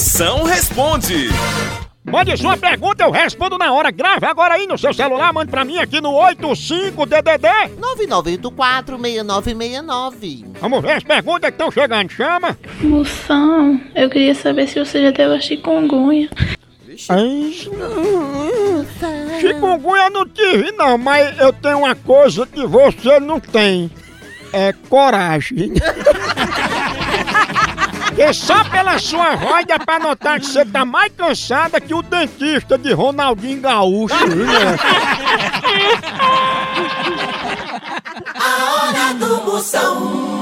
Moção responde. Mande sua pergunta, eu respondo na hora. Grave agora aí no seu celular, mande pra mim aqui no 85DDD. 9984-6969. Vamos ver as perguntas que estão chegando. Chama. Moção, eu queria saber se você já teve a chikungunya. Ai, chikungunya eu não tive, não, mas eu tenho uma coisa que você não tem. É coragem. Só pela sua dá pra notar que você tá mais cansada que o dentista de Ronaldinho Gaúcho. né? A hora do Moção.